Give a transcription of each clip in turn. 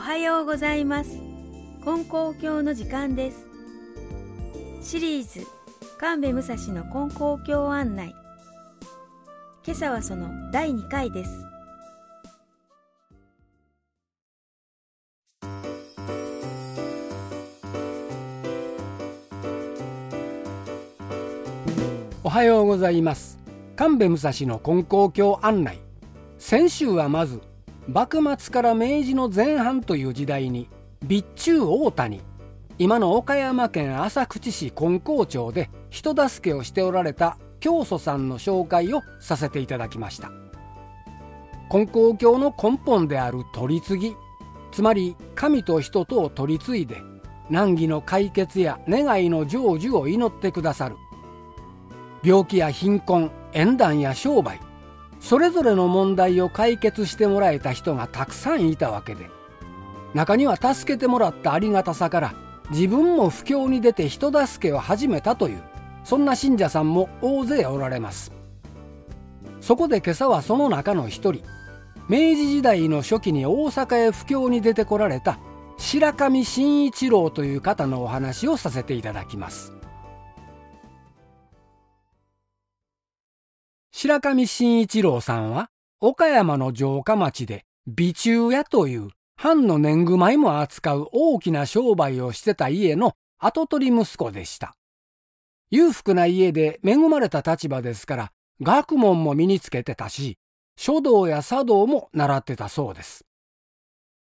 はようございます。金光教の時間です。シリーズ神戸武蔵の金光教案内。今朝はその第2回です。おはようございます。神戸武蔵の金光教案内。先週はまず幕末から明治の前半という時代に備中大谷今の岡山県浅口市金光町で人助けをしておられた教祖さんの紹介をさせていただきました。金光教の根本である取り次ぎつまり神と人とを取り継いで難儀の解決や願いの成就を祈ってくださる。病気や貧困縁談や商売それぞれの問題を解決してもらえた人がたくさんいたわけで。中には助けてもらったありがたさから自分も不況に出て人助けを始めたというそんな信者さんも大勢おられます。そこで今朝はその中の一人明治時代の初期に大阪へ布教に出てこられた白上慎一郎という方のお話をさせていただきます。白上慎一郎さんは岡山の城下町で備中屋という藩の年貢米も扱う大きな商売をしてた家の跡取り息子でした。裕福な家で恵まれた立場ですから学問も身につけてたし書道や茶道も習ってたそうです。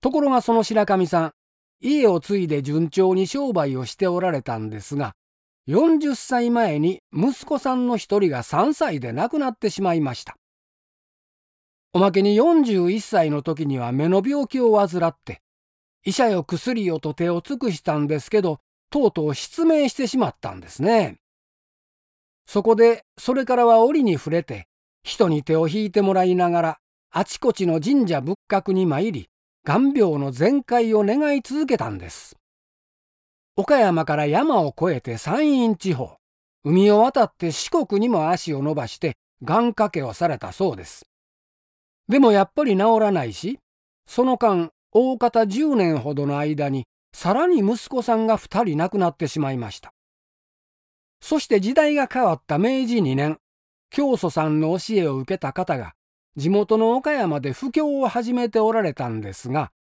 ところがその白神さん家を継いで順調に商売をしておられたんですが40歳前に息子さんの一人が3歳で亡くなってしまいました。おまけに41歳の時には目の病気を患って、医者よ薬よと手を尽くしたんですけど、とうとう失明してしまったんですね。そこで、それからは折に触れて、人に手を引いてもらいながら、あちこちの神社仏閣に参り、眼病の全開を願い続けたんです。岡山から山を越えて山陰地方、海を渡って四国にも足を伸ばして願掛けをされたそうです。でもやっぱり治らないし、その間、大方10年ほどの間に、さらに息子さんが2人亡くなってしまいました。そして時代が変わった明治2年、教祖さんの教えを受けた方が、地元の岡山で布教を始めておられたんですが、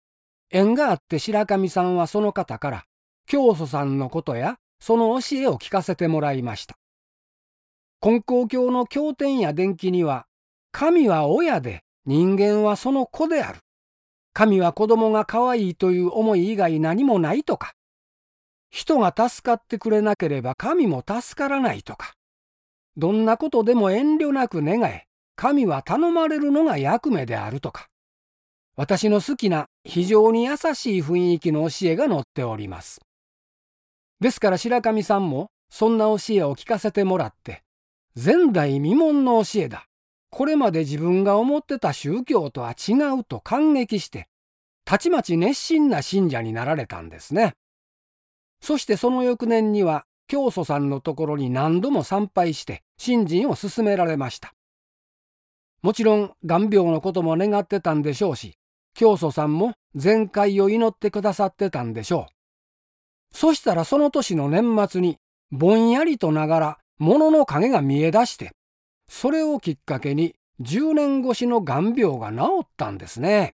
縁があって白神さんはその方から、教祖さんのことやその教えを聞かせてもらいました。金光教の経典や伝記には、神は親で人間はその子である。神は子供が可愛いという思い以外何もないとか、人が助かってくれなければ神も助からないとか、どんなことでも遠慮なく願え、神は頼まれるのが役目であるとか、私の好きな非常に優しい雰囲気の教えが載っております。ですから白神さんもそんな教えを聞かせてもらって、前代未聞の教えだ。これまで自分が思ってた宗教とは違うと感激して、たちまち熱心な信者になられたんですね。そしてその翌年には、教祖さんのところに何度も参拝して信心を勧められました。もちろん、眼病のことも願ってたんでしょうし、教祖さんも全開を祈ってくださってたんでしょう。そしたらその年の年末に、ぼんやりとながら物の影が見え出して、それをきっかけに10年越しの眼病が治ったんですね。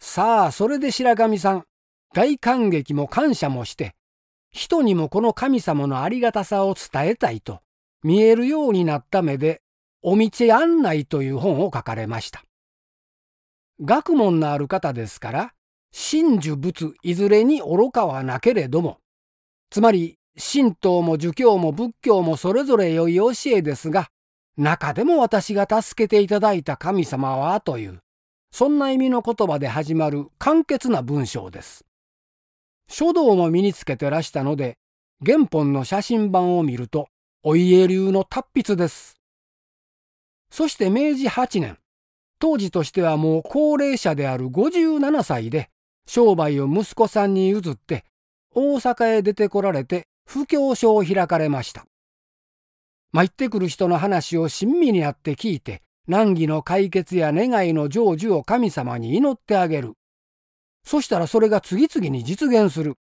さあ、それで白神さん、大感激も感謝もして、人にもこの神様のありがたさを伝えたいと、見えるようになった目で、お道案内という本を書かれました。学問のある方ですから、真珠仏いずれに愚かはなけれども、つまり神道も儒教も仏教もそれぞれ良い教えですが、中でも私が助けていただいた神様はという、そんな意味の言葉で始まる簡潔な文章です。書道も身につけてらしたので、原本の写真版を見ると、お家流の達筆です。そして明治8年、当時としてはもう高齢者である57歳で、商売を息子さんに譲って大阪へ出てこられて布教書を開かれました。参ってくる人の話を親身にあって聞いて難儀の解決や願いの成就を神様に祈ってあげる。そしたらそれが次々に実現する。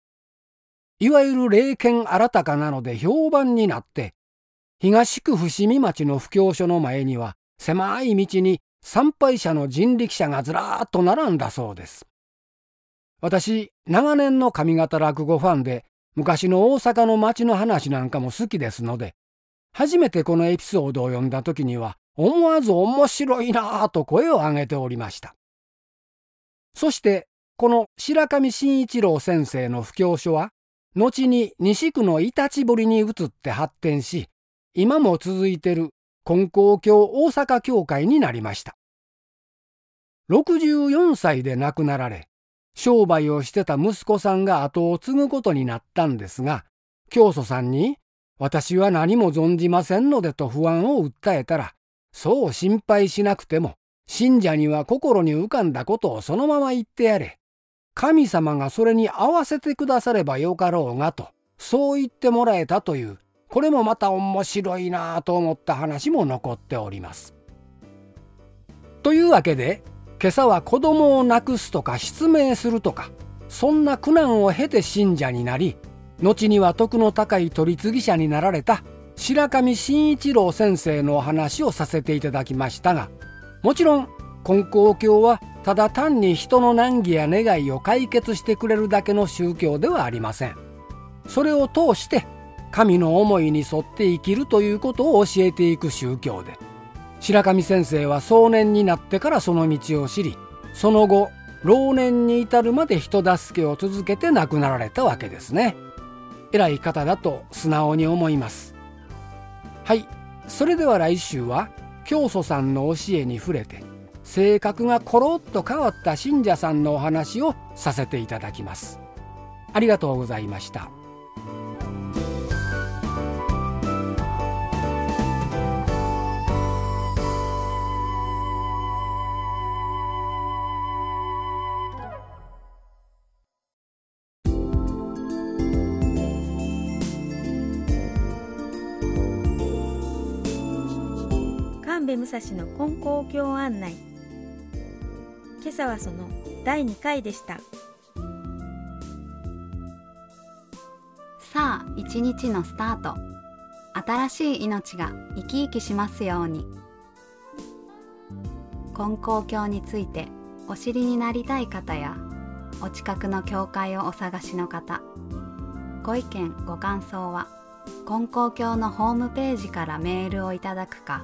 いわゆる霊剣新たかなので評判になって、東区伏見町の布教所の前には狭い道に参拝者の人力車がずらーっと並んだそうです。私、長年の上方落語ファンで、昔の大阪の町の話なんかも好きですので、初めてこのエピソードを読んだ時には、思わず面白いなぁと声を上げておりました。そして、この白上慎一郎先生の布教書は、後に西区のイタチ堀に移って発展し、今も続いてる金光教大阪教会になりました。64歳で亡くなられ、商売をしてた息子さんが後を継ぐことになったんですが、教祖さんに、私は何も存じませんのでと不安を訴えたら、そう心配しなくても、信者には心に浮かんだことをそのまま言ってやれ。神様がそれに合わせてくださればよかろうがと、そう言ってもらえたという、これもまた面白いなぁと思った話も残っております。というわけで、今朝は子供を亡くすとか失明するとかそんな苦難を経て信者になり後には徳の高い取り次ぎ者になられた白上慎一郎先生のお話をさせていただきましたがもちろん金光教はただ単に人の難儀や願いを解決してくれるだけの宗教ではありません。それを通して神の思いに沿って生きるということを教えていく宗教で白神先生は壮年になってからその道を知りその後老年に至るまで人助けを続けて亡くなられたわけですね。偉い方だと素直に思います。はい。それでは来週は教祖さんの教えに触れて性格がコロッと変わった信者さんのお話をさせていただきます。ありがとうございました。部武蔵の金光教案内。今朝はその第2回でした。さあ一日のスタート。新しい命が生き生きしますように。金光教についてお知りになりたい方やお近くの教会をお探しの方ご意見ご感想は金光教のホームページからメールをいただくか